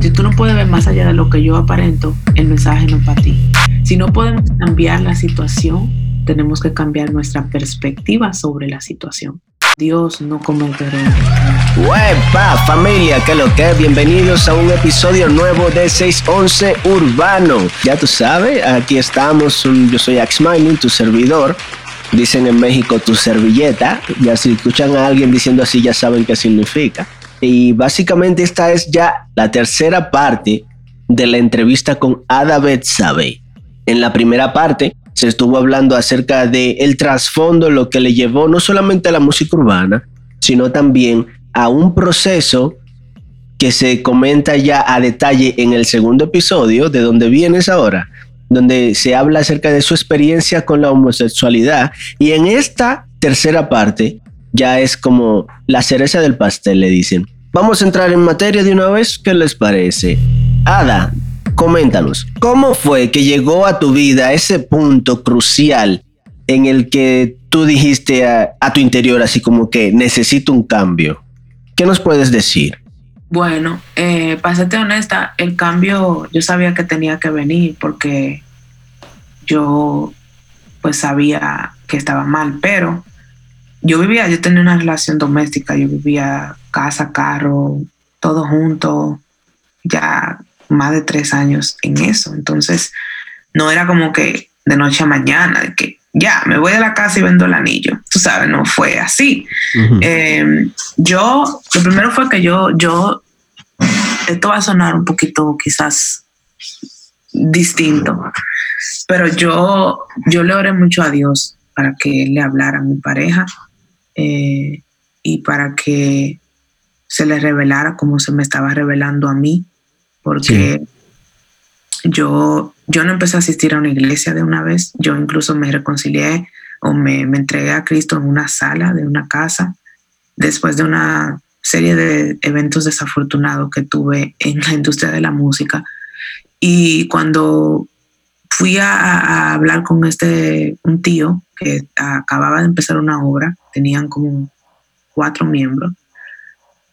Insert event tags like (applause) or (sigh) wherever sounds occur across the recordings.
Si tú no puedes ver más allá de lo que yo aparento, el mensaje no es para ti. Si no podemos cambiar la situación, tenemos que cambiar nuestra perspectiva sobre la situación. Dios no comete errores. ¡Huepa, familia! ¿Qué lo que? Bienvenidos a un episodio nuevo de 611 Urbano. Ya tú sabes, aquí estamos. Yo soy Axmining, tu servidor. Dicen en México tu servilleta. Ya si escuchan a alguien diciendo así, ya saben qué significa. Y básicamente esta es ya la tercera parte de la entrevista con Ada Betsabe. En la primera parte se estuvo hablando acerca de el trasfondo, lo que le llevó no solamente a la música urbana, sino también a un proceso que se comenta ya a detalle en el segundo episodio, de donde vienes ahora, donde se habla acerca de su experiencia con la homosexualidad. Y en esta tercera parte ya es como la cereza del pastel, le dicen. Vamos a entrar en materia de una vez, ¿qué les parece? Ada, coméntanos, ¿cómo fue que llegó a tu vida ese punto crucial en el que tú dijiste a, tu interior así como que necesito un cambio? ¿Qué nos puedes decir? Bueno, eh, honesta, el cambio yo sabía que tenía que venir porque yo pues sabía que estaba mal, pero yo vivía, yo tenía una relación doméstica, yo vivía casa, carro, todo junto, ya más de tres años en eso. Entonces, no era como que de noche a mañana, de que ya me voy a la casa y vendo el anillo. Tú sabes, no fue así. Em, yo, lo primero fue que yo, yo, esto va a sonar un poquito quizás distinto, pero yo, yo le oré mucho a Dios para que le hablara a mi pareja eh, y para que se le revelara como se me estaba revelando a mí, porque yo, yo no empecé a asistir a una iglesia de una vez, yo incluso me reconcilié o me, me entregué a Cristo en una sala de una casa después de una serie de eventos desafortunados que tuve en la industria de la música. Y cuando fui a, hablar con este, un tío que acababa de empezar una obra, tenían como cuatro miembros.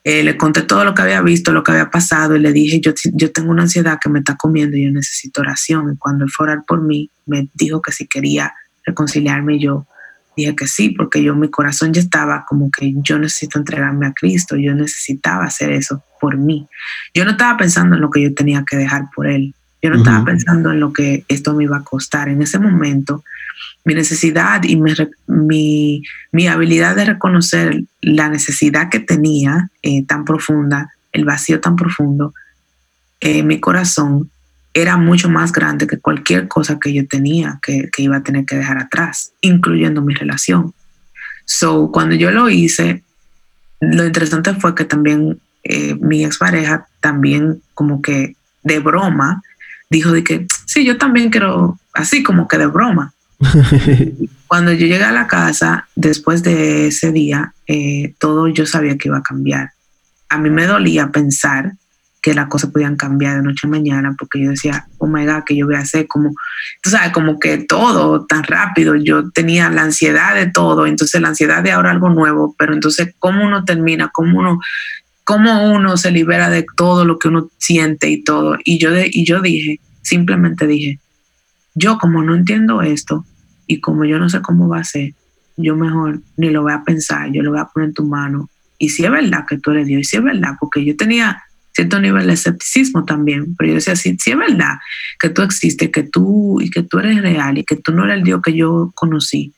Eh, le conté todo lo que había visto, lo que había pasado y le dije, yo, yo tengo una ansiedad que me está comiendo y yo necesito oración. Y cuando él fue a orar por mí, me dijo que si quería reconciliarme, yo dije que sí, porque yo mi corazón ya estaba como que yo necesito entregarme a Cristo, yo necesitaba hacer eso por mí. Yo no estaba pensando en lo que yo tenía que dejar por él, yo no estaba pensando en lo que esto me iba a costar. En ese momento, mi necesidad y mi, mi, habilidad de reconocer la necesidad que tenía eh, tan profunda, el vacío tan profundo, eh, mi corazón era mucho más grande que cualquier cosa que yo tenía que, que iba a tener que dejar atrás, incluyendo mi relación. So, cuando yo lo hice, lo interesante fue que también eh, mi expareja también como que de broma dijo de que, sí, yo también quiero, así como que de broma. (laughs) Cuando yo llegué a la casa, después de ese día, eh, todo yo sabía que iba a cambiar. A mí me dolía pensar que las cosas podían cambiar de noche a mañana, porque yo decía, oh my God, que yo voy a hacer como, tú sabes, como que todo tan rápido. Yo tenía la ansiedad de todo, entonces la ansiedad de ahora algo nuevo, pero entonces, ¿cómo uno termina? ¿Cómo uno, cómo uno se libera de todo lo que uno siente y todo? Y yo, de, y yo dije, simplemente dije, yo como no entiendo esto y como yo no sé cómo va a ser, yo mejor ni lo voy a pensar, yo lo voy a poner en tu mano. Y si es verdad que tú eres Dios, y si es verdad, porque yo tenía cierto nivel de escepticismo también, pero yo decía, si, es verdad que tú existes, que tú y que tú eres real y que tú no eres el Dios que yo conocí,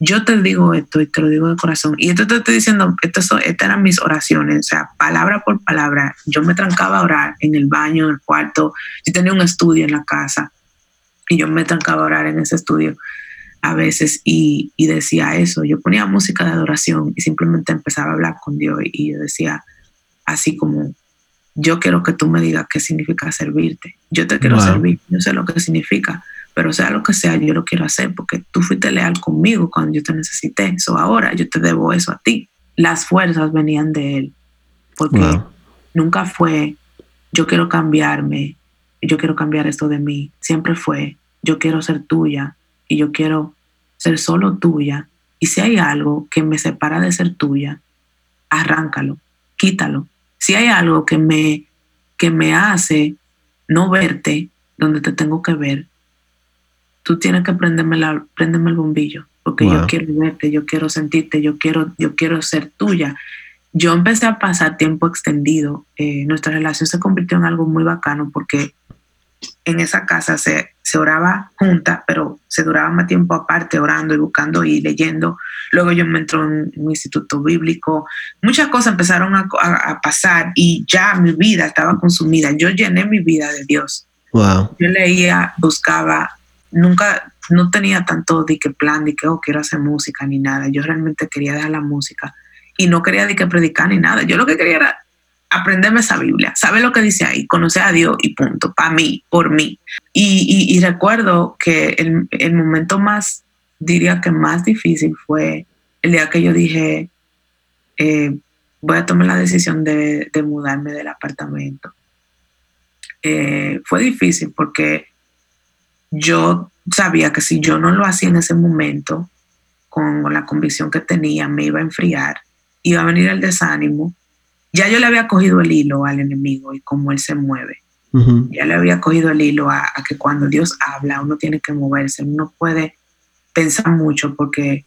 yo te digo esto y te lo digo de corazón. Y esto te estoy diciendo, esto, estas eran mis oraciones, o sea, palabra por palabra. Yo me trancaba a orar en el baño, en el cuarto. Yo tenía un estudio en la casa y yo me trancaba a orar en ese estudio a veces y, y decía eso. Yo ponía música de adoración y simplemente empezaba a hablar con Dios y yo decía así como, yo quiero que tú me digas qué significa servirte. Yo te quiero servir, yo sé lo que significa pero sea lo que sea, yo lo quiero hacer porque tú fuiste leal conmigo cuando yo te necesité. Eso ahora yo te debo eso a ti. Las fuerzas venían de él, porque nunca fue yo quiero cambiarme, yo quiero cambiar esto de mí. Siempre fue yo quiero ser tuya y yo quiero ser solo tuya. Y si hay algo que me separa de ser tuya, arráncalo, quítalo. Si hay algo que me que me hace no verte donde te tengo que ver, tú tienes que prenderme, la, prenderme el bombillo, porque yo quiero verte, yo quiero sentirte, yo quiero, yo quiero ser tuya. Yo empecé a pasar tiempo extendido. Eh, nuestra relación se convirtió en algo muy bacano porque en esa casa se, se oraba junta, pero se duraba más tiempo aparte orando y buscando y leyendo. Luego yo me entró en un instituto bíblico. Muchas cosas empezaron a, a, pasar y ya mi vida estaba consumida. Yo llené mi vida de Dios. Wow. Yo leía, buscaba, nunca, no tenía tanto de que plan, de que, oh, quiero hacer música ni nada. Yo realmente quería dejar la música y no quería de que predicar ni nada. Yo lo que quería era aprenderme esa Biblia, saber lo que dice ahí, conocer a Dios y punto, para mí, por mí. Y, recuerdo que el, momento más, diría que más difícil fue el día que yo dije, eh, voy a tomar la decisión de, mudarme del apartamento. Eh, fue difícil porque yo sabía que si yo no lo hacía en ese momento, con la convicción que tenía, me iba a enfriar, iba a venir el desánimo ya yo le había cogido el hilo al enemigo y cómo él se mueve. Ya le había cogido el hilo a, que cuando Dios habla uno tiene que moverse, uno puede pensar mucho porque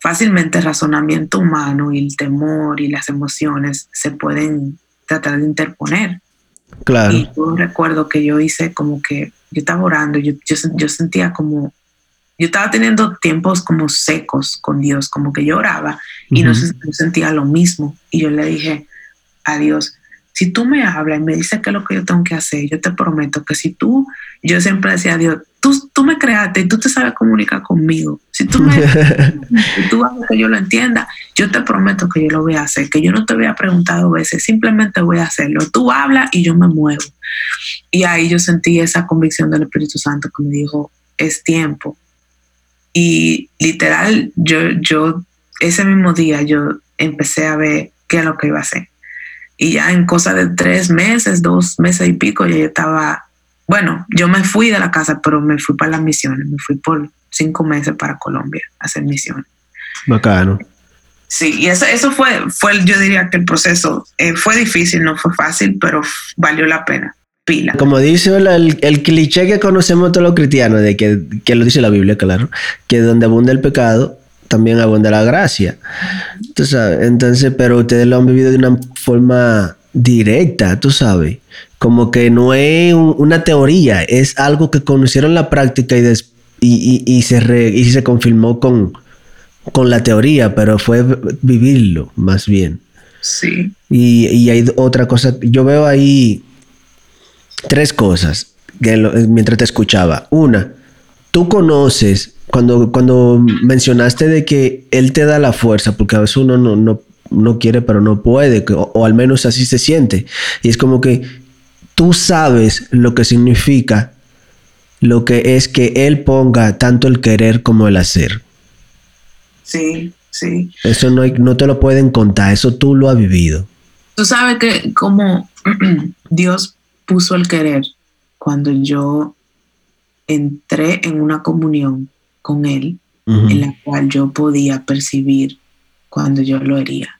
fácilmente el razonamiento humano y el temor y las emociones se pueden tratar de interponer. Claro. Y yo recuerdo que yo hice como que yo estaba orando, yo, yo, sentía como, yo estaba teniendo tiempos como secos con Dios, como que yo oraba y no, no, sentía lo mismo. Y yo le dije, a Dios, si tú me hablas y me dices qué es lo que yo tengo que hacer, yo te prometo que si tú, yo siempre decía a Dios, tú, tú me creaste y tú te sabes comunicar conmigo. Si tú me (laughs) si tú haces que yo lo entienda, yo te prometo que yo lo voy a hacer, que yo no te voy a preguntar dos veces, simplemente voy a hacerlo. Tú hablas y yo me muevo. Y ahí yo sentí esa convicción del Espíritu Santo que me dijo, es tiempo. Y literal, yo, yo, ese mismo día, yo empecé a ver qué es lo que iba a hacer y ya en cosa de tres meses, dos meses y pico, yo estaba, bueno, yo me fui de la casa, pero me fui para las misiones, me fui por cinco meses para Colombia a hacer misiones. Bacano. Sí, y eso, eso fue, fue, yo diría que el proceso eh, fue difícil, no fue fácil, pero valió la pena. Pila. Como dice el, el, cliché que conocemos todos los cristianos, de que, que lo dice la Biblia, claro, que donde abunda el pecado, también abunda la gracia. Tú sabes, entonces, pero ustedes lo han vivido de una forma directa, tú sabes. Como que no es una teoría, es algo que conocieron la práctica y, y, y, se, y se confirmó con, con la teoría, pero fue vivirlo más bien. Sí. Y, y hay otra cosa, yo veo ahí tres cosas mientras te escuchaba. Una, tú conoces cuando, cuando mencionaste de que Él te da la fuerza, porque a veces uno no, no, no quiere, pero no puede, o, al menos así se siente. Y es como que tú sabes lo que significa lo que es que Él ponga tanto el querer como el hacer. Sí, sí. Eso no, hay, no te lo pueden contar, eso tú lo has vivido. Tú sabes que como (clears throat) Dios puso el querer cuando yo entré en una comunión con él, en la cual yo podía percibir cuando yo lo hería.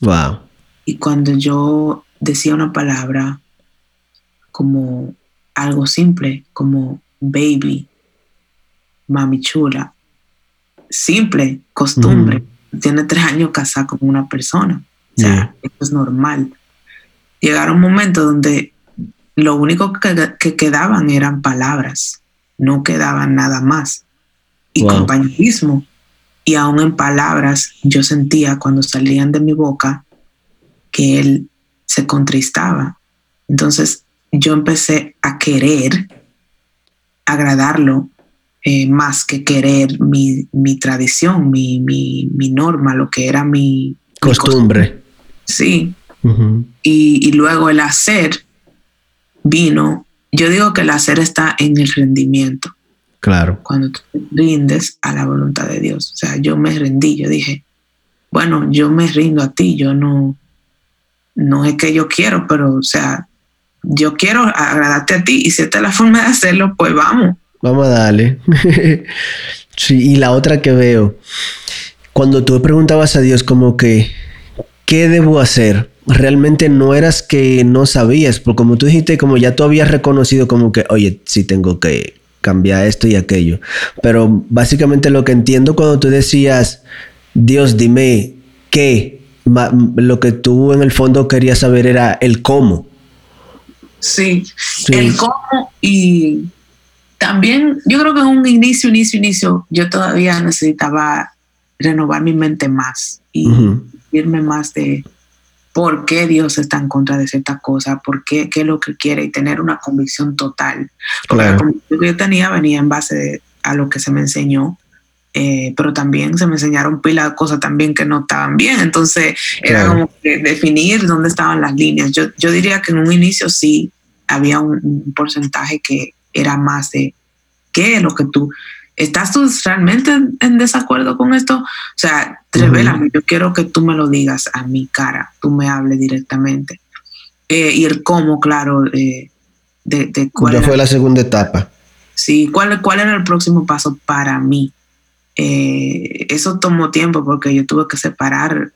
Wow. Y cuando yo decía una palabra como algo simple, como baby, mami chula, simple, costumbre. Tiene tres años casada con una persona. O sea, eso es normal. Llegaron un momento donde lo único que, que, quedaban eran palabras, no quedaban nada más y compañerismo. Y aún en palabras yo sentía cuando salían de mi boca que él se contristaba. Entonces yo empecé a querer agradarlo eh, más que querer mi, tradición, mi, norma, lo que era mi costumbre. Sí. y, y luego el hacer vino. Yo digo que el hacer está en el rendimiento. Claro. Cuando tú rindes a la voluntad de Dios. O sea, yo me rendí, yo dije, bueno, yo me rindo a ti, yo no, no es que yo quiero, pero o sea, yo quiero agradarte a ti y si esta es la forma de hacerlo, pues vamos. Vamos a darle. (laughs) sí, y la otra que veo, cuando tú preguntabas a Dios como que, ¿qué debo hacer? Realmente no eras que no sabías, porque como tú dijiste, como ya tú habías reconocido como que, oye, sí tengo que cambiar esto y aquello. Pero básicamente lo que entiendo cuando tú decías, Dios, dime qué, lo que tú en el fondo querías saber era el cómo. Sí, el cómo y también yo creo que en un inicio, inicio, inicio, yo todavía necesitaba renovar mi mente más y irme más de por qué Dios está en contra de cierta cosa, por qué, qué es lo que quiere y tener una convicción total. Porque la convicción que yo tenía venía en base a lo que se me enseñó, eh, pero también se me enseñaron pila de cosas también que no estaban bien. Entonces era como que definir dónde estaban las líneas. Yo, yo diría que en un inicio sí había un, porcentaje que era más de qué es lo que tú ¿Estás tú realmente en, desacuerdo con esto? O sea, revélame, yo quiero que tú me lo digas a mi cara, tú me hables directamente. Eh, y el cómo, claro, eh, de, cuál ya fue la segunda etapa. Sí, ¿cuál, cuál era el próximo paso para mí? Eh, eso tomó tiempo porque yo tuve que separar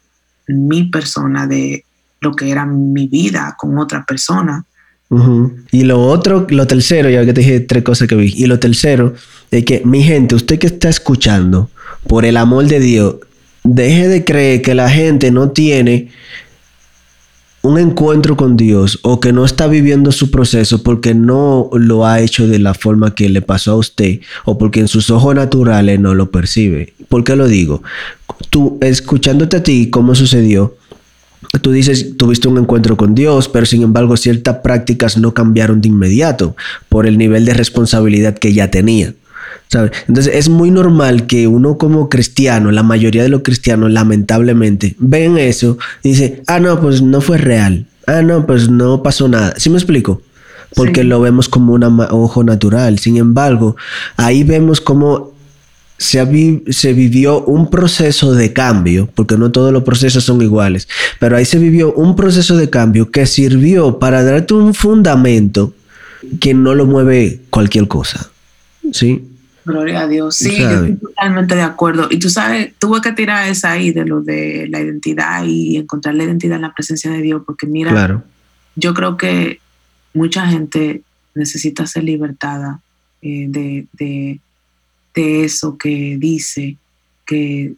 mi persona de lo que era mi vida con otra persona. Y lo otro, lo tercero, ya que te dije tres cosas que vi, y lo tercero es que, mi gente, usted que está escuchando, por el amor de Dios, deje de creer que la gente no tiene un encuentro con Dios o que no está viviendo su proceso porque no lo ha hecho de la forma que le pasó a usted o porque en sus ojos naturales no lo percibe. ¿Por qué lo digo? Tú, escuchándote a ti, ¿cómo sucedió? Tú dices, tuviste un encuentro con Dios, pero sin embargo ciertas prácticas no cambiaron de inmediato por el nivel de responsabilidad que ya tenía. Entonces es muy normal que uno como cristiano, la mayoría de los cristianos lamentablemente ven eso y dice, ah, no, pues no fue real. Ah, no, pues no pasó nada. ¿Sí me explico? Porque lo vemos como un ojo natural. Sin embargo, ahí vemos cómo se, se, vivió un proceso de cambio, porque no todos los procesos son iguales, pero ahí se vivió un proceso de cambio que sirvió para darte un fundamento que no lo mueve cualquier cosa. ¿Sí? Gloria a Dios. Sí, yo estoy totalmente de acuerdo. Y tú sabes, tuve que tirar esa ahí de lo de la identidad y encontrar la identidad en la presencia de Dios, porque mira, yo creo que mucha gente necesita ser libertada eh, de, de, de, eso que dice, que,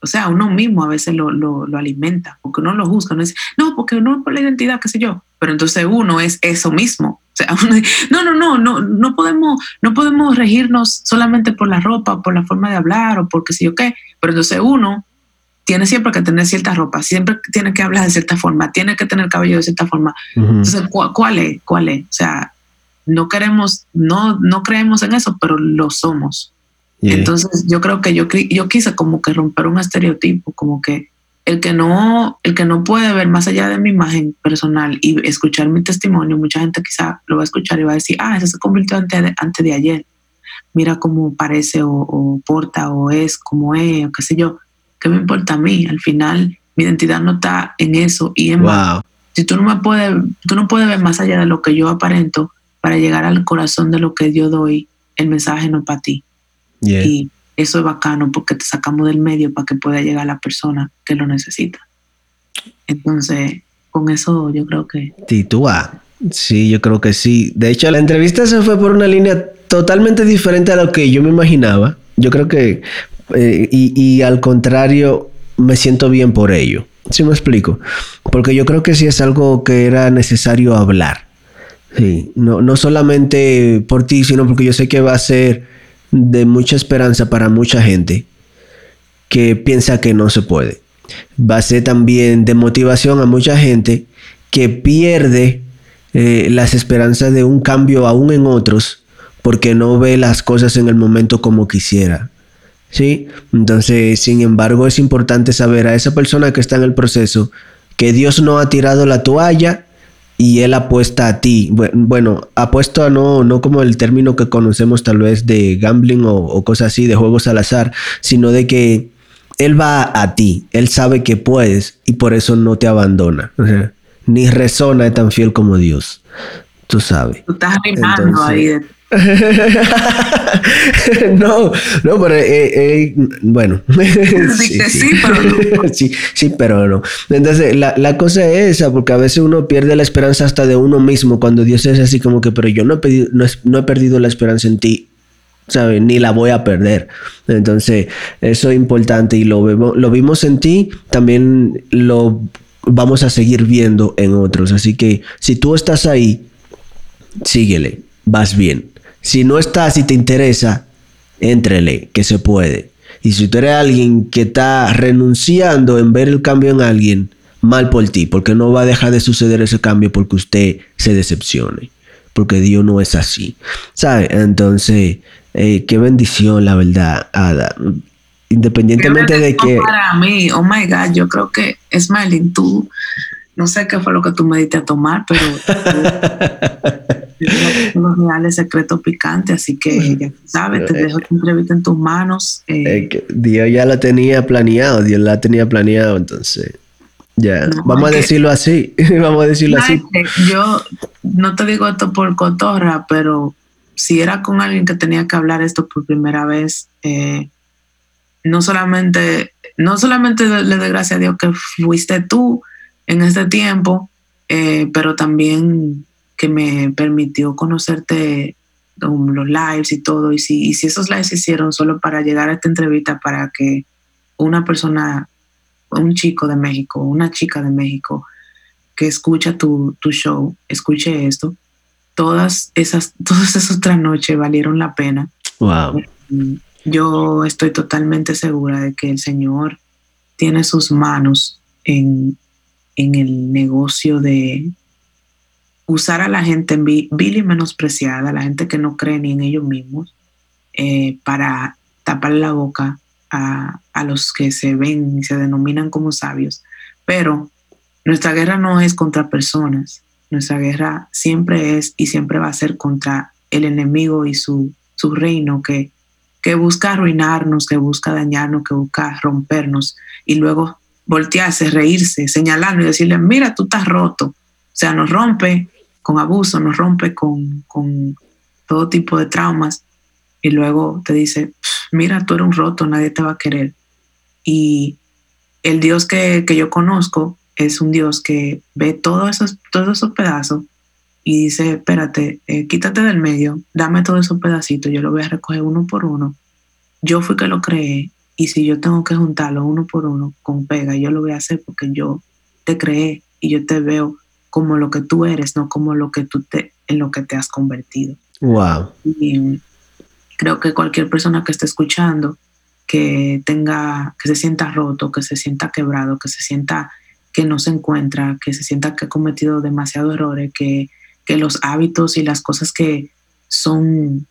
o sea, uno mismo a veces lo, lo, lo alimenta, porque uno lo juzga, no dice, no, porque no por la identidad, qué sé yo, pero entonces uno es eso mismo no, no, no, no, no podemos, no podemos regirnos solamente por la ropa, por la forma de hablar o por qué sé yo qué. Pero entonces uno tiene siempre que tener cierta ropa, siempre tiene que hablar de cierta forma, tiene que tener cabello de cierta forma. Entonces, ¿cuál es? ¿Cuál es? O sea, no queremos, no, no creemos en eso, pero lo somos. Entonces, yo creo que yo, yo quise como que romper un estereotipo, como que el que no, el que no puede ver más allá de mi imagen personal y escuchar mi testimonio, mucha gente quizá lo va a escuchar y va a decir, ah, eso se convirtió antes de, antes de ayer. Mira cómo parece o, porta o es como es o qué sé yo. ¿Qué me importa a mí? Al final, mi identidad no está en eso y en wow. Si tú no me puedes, tú no puedes ver más allá de lo que yo aparento para llegar al corazón de lo que yo doy, el mensaje no es para ti. Y eso es bacano porque te sacamos del medio para que pueda llegar a la persona que lo necesita. Entonces, con eso yo creo que... Titúa. Sí, yo creo que sí. De hecho, la entrevista se fue por una línea totalmente diferente a lo que yo me imaginaba. Yo creo que... Eh, y, al contrario, me siento bien por ello. ¿Sí me explico? Porque yo creo que sí es algo que era necesario hablar. Sí, no, no solamente por ti, sino porque yo sé que va a ser de mucha esperanza para mucha gente que piensa que no se puede. Va a ser también de motivación a mucha gente que pierde eh, las esperanzas de un cambio aún en otros porque no ve las cosas en el momento como quisiera. ¿Sí? Entonces, sin embargo, es importante saber a esa persona que está en el proceso que Dios no ha tirado la toalla y él apuesta a ti. Bueno, apuesto a no, no como el término que conocemos tal vez de gambling o, cosas así, de juegos al azar, sino de que él va a ti, él sabe que puedes y por eso no te abandona. ni rezona es tan fiel como Dios. tú sabes. Tú estás rimando ahí de (laughs) no, no, pero eh, eh, bueno. (laughs) sí, sí, pero no. (laughs) sí, sí, pero no. Entonces, la, la, cosa es esa, porque a veces uno pierde la esperanza hasta de uno mismo cuando Dios es así como que, pero yo no he, pedido, no, no he perdido la esperanza en ti, ¿sabes? Ni la voy a perder. Entonces, eso es importante y lo, vemos, lo vimos en ti, también lo vamos a seguir viendo en otros. Así que si tú estás ahí, síguele, vas bien. Si no estás y te interesa, entrele, que se puede. Y si tú eres alguien que está renunciando en ver el cambio en alguien, mal por ti, porque no va a dejar de suceder ese cambio porque usted se decepcione, porque Dios no es así. ¿Sabe? Entonces, eh, qué bendición, la verdad, Ada. Independientemente de que... Para mí, oh my God, yo creo que, Smiling, tú, no sé qué fue lo que tú me diste a tomar, pero... (laughs) los reales secretos picantes, así que ya sabes, te dejo tu entrevista en tus manos. Eh. Dios ya la tenía planeado, Dios la tenía planeado, entonces ya, (laughs) vamos a decirlo así, vamos a decirlo así. Yo no te digo esto por cotorra, pero si era con alguien que tenía que hablar esto por primera vez, eh, no solamente, no solamente le doy gracias a Dios que fuiste tú en este tiempo, eh, pero también que me permitió conocerte los lives y todo. Y si, si esos lives se hicieron solo para llegar a esta entrevista, para que una persona, un chico de México, una chica de México que escucha tu, tu show, escuche esto, todas esas, (laughs) todas esas otras noches valieron la pena. Wow. Yo estoy totalmente segura de que el Señor tiene sus manos en, en el negocio de, usar a la gente vil y menospreciada, la gente que no cree ni en ellos mismos, eh, para tapar la boca a, a, los que se ven y se denominan como sabios. Pero nuestra guerra no es contra personas, nuestra guerra siempre es y siempre va a ser contra el enemigo y su, su reino que, que busca arruinarnos, que busca dañarnos, que busca rompernos y luego voltearse, reírse, señalarnos y decirle, mira, tú estás roto. O sea, nos rompe con abuso, nos rompe con, todo tipo de traumas y luego te dice, mira, tú eres un roto, nadie te va a querer. Y el Dios que, yo conozco es un Dios que ve todos esos, todos esos pedazos y dice, espérate, eh, quítate del medio, dame todos esos pedacitos, yo lo voy a recoger uno por uno. Yo fui que lo creé y si yo tengo que juntarlo uno por uno con pega, yo lo voy a hacer porque yo te creé y yo te veo como lo que tú eres, no como lo que tú te, en lo que te has convertido. Wow. Y creo que cualquier persona que esté escuchando, que tenga, que se sienta roto, que se sienta quebrado, que se sienta que no se encuentra, que se sienta que ha cometido demasiados errores, que, que los hábitos y las cosas que son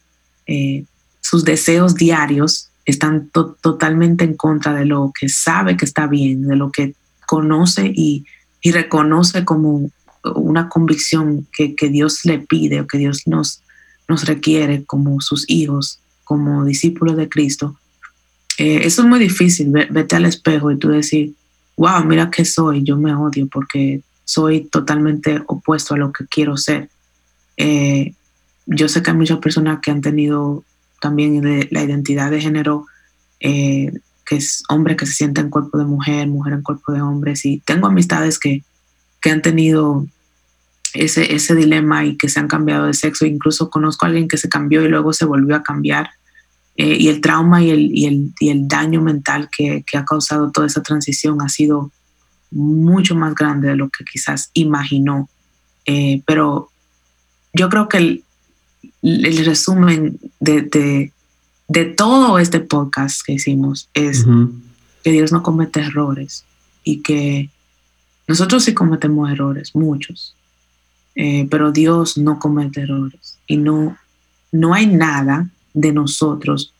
eh, sus deseos diarios están totalmente en contra de lo que sabe que está bien, de lo que conoce y, y reconoce como una convicción que, Dios le pide o que Dios nos, nos requiere como sus hijos, como discípulos de Cristo, eh, eso es muy difícil, vete al espejo y tú decir, wow, mira que soy, yo me odio porque soy totalmente opuesto a lo que quiero ser. Eh, yo sé que hay muchas personas que han tenido también la identidad de género, eh, que es hombre que se siente en cuerpo de mujer, mujer en cuerpo de hombre. y tengo amistades que, que han tenido ese, ese dilema y que se han cambiado de sexo. Incluso conozco a alguien que se cambió y luego se volvió a cambiar. Eh, y el trauma y el, y el, y el daño mental que, que, ha causado toda esa transición ha sido mucho más grande de lo que quizás imaginó. Eh, pero yo creo que el, el resumen de, de, de, todo este podcast que hicimos es que Dios no comete errores y que nosotros sí cometemos errores, muchos, eh, pero Dios no comete errores y no, no hay nada de nosotros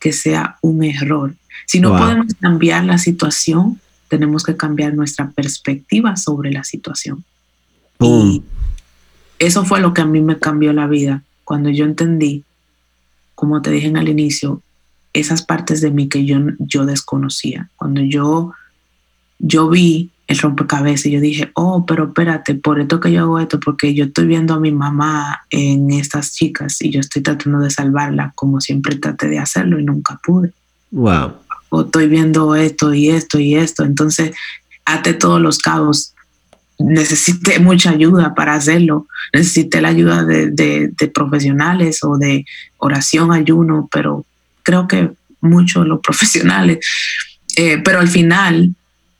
que sea un error. Si no podemos cambiar la situación, tenemos que cambiar nuestra perspectiva sobre la situación. Y eso fue lo que a mí me cambió la vida cuando yo entendí, como te dije al inicio, esas partes de mí que yo, yo desconocía. Cuando yo, yo vi el rompecabezas y yo dije, oh, pero espérate, por esto que yo hago esto, porque yo estoy viendo a mi mamá en estas chicas y yo estoy tratando de salvarla como siempre traté de hacerlo y nunca pude. Wow. O estoy viendo esto y esto y esto. Entonces, ate todos los cabos. Necesité mucha ayuda para hacerlo. Necesité la ayuda de, de profesionales o de oración, ayuno, pero creo que mucho los (laughs) profesionales. Eh, pero al final,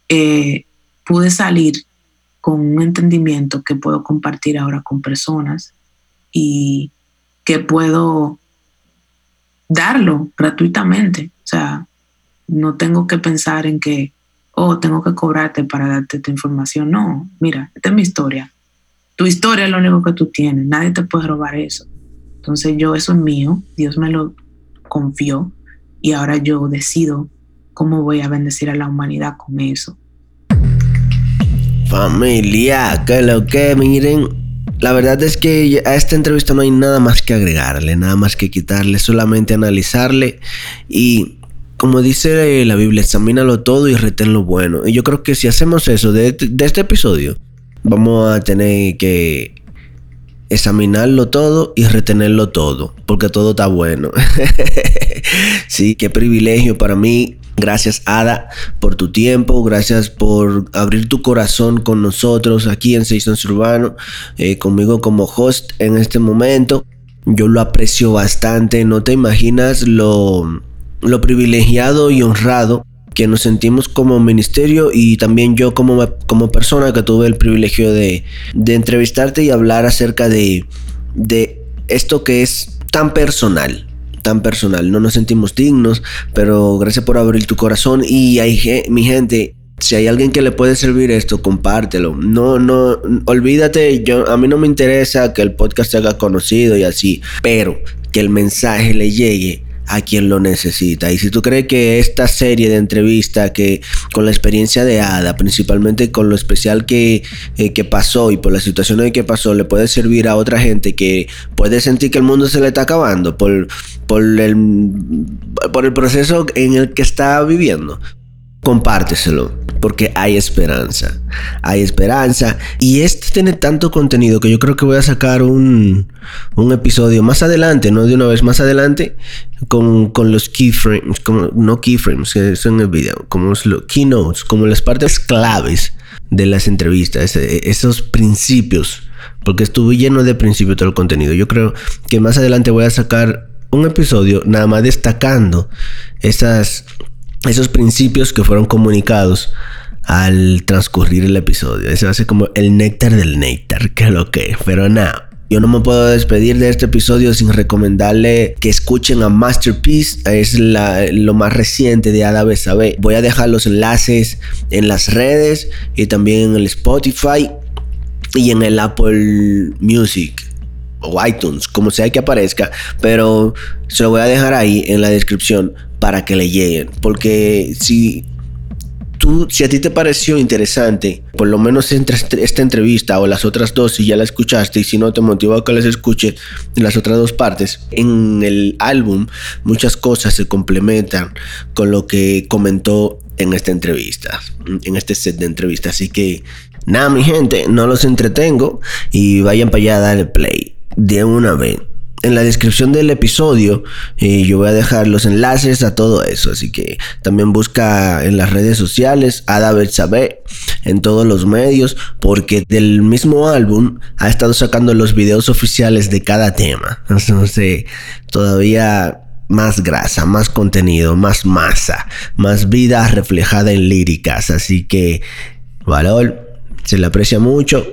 eh, pude salir con un entendimiento que puedo compartir ahora con personas y que puedo darlo gratuitamente. O sea, no tengo que pensar en que, oh, tengo que cobrarte para darte esta información. No, mira, esta es mi historia. Tu historia es lo único que tú tienes. Nadie te puede robar eso. Entonces yo, eso es mío. Dios me lo confió y ahora yo decido cómo voy a bendecir a la humanidad con eso. Familia, que lo que miren. La verdad es que a esta entrevista no hay nada más que agregarle, nada más que quitarle, solamente analizarle y como dice la Biblia, examínalo todo y retén lo bueno. Y yo creo que si hacemos eso de, de este episodio, vamos a tener que examinarlo todo y retenerlo todo, porque todo está bueno. (laughs) sí, qué privilegio para mí Gracias Ada por tu tiempo, gracias por abrir tu corazón con nosotros aquí en Seisons Urbano, eh, conmigo como host en este momento. Yo lo aprecio bastante, no te imaginas lo, lo privilegiado y honrado que nos sentimos como ministerio y también yo como, como persona que tuve el privilegio de, de entrevistarte y hablar acerca de, de esto que es tan personal tan personal. No nos sentimos dignos, pero gracias por abrir tu corazón y hay, mi gente, si hay alguien que le puede servir esto, compártelo. No, no, olvídate, yo, a mí no me interesa que el podcast se haga conocido y así, pero que el mensaje le llegue a quien lo necesita. Y si tú crees que esta serie de entrevistas, que con la experiencia de Ada, principalmente con lo especial que, eh, que pasó y por la situación en que pasó, le puede servir a otra gente que puede sentir que el mundo se le está acabando por, por, el, por el proceso en el que está viviendo, compárteselo, porque hay esperanza. Hay esperanza. Y este tiene tanto contenido que yo creo que voy a sacar un, un episodio más adelante, no de una vez más adelante, con, con los keyframes, como, no keyframes, que son en el video, como los keynotes, como las partes claves de las entrevistas, esos principios, porque estuve lleno de principios todo el contenido. Yo creo que más adelante voy a sacar un episodio nada más destacando esas esos principios que fueron comunicados al transcurrir el episodio. Eso hace como el néctar del néctar, que lo que, pero nada. Yo no me puedo despedir de este episodio sin recomendarle que escuchen a Masterpiece. Es lo más reciente de Ada Besabe. Voy a dejar los enlaces en las redes y también en el Spotify y en el Apple Music o iTunes, como sea que aparezca. Pero se lo voy a dejar ahí en la descripción para que le lleguen. Porque si tú, si a ti te pareció interesante, por lo menos entre esta entrevista o las otras dos, si ya la escuchaste y si no te motivó a que las escuches las otras dos partes, en el álbum muchas cosas se complementan con lo que comentó en esta entrevista, en este set de entrevistas. Así que nada, mi gente, no los entretengo y vayan para allá a darle play de una vez en la descripción del episodio eh, yo voy a dejar los enlaces a todo eso. Así que también busca en las redes sociales a David Sabé en todos los medios. Porque del mismo álbum ha estado sacando los videos oficiales de cada tema. Entonces todavía más grasa, más contenido, más masa, más vida reflejada en líricas. Así que valor, se le aprecia mucho.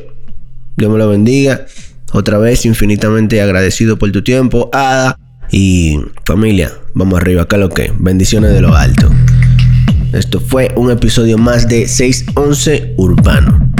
Dios me lo bendiga. Otra vez infinitamente agradecido por tu tiempo, Ada. Y familia, vamos arriba, acá lo que. Bendiciones de lo alto. Esto fue un episodio más de 611 Urbano.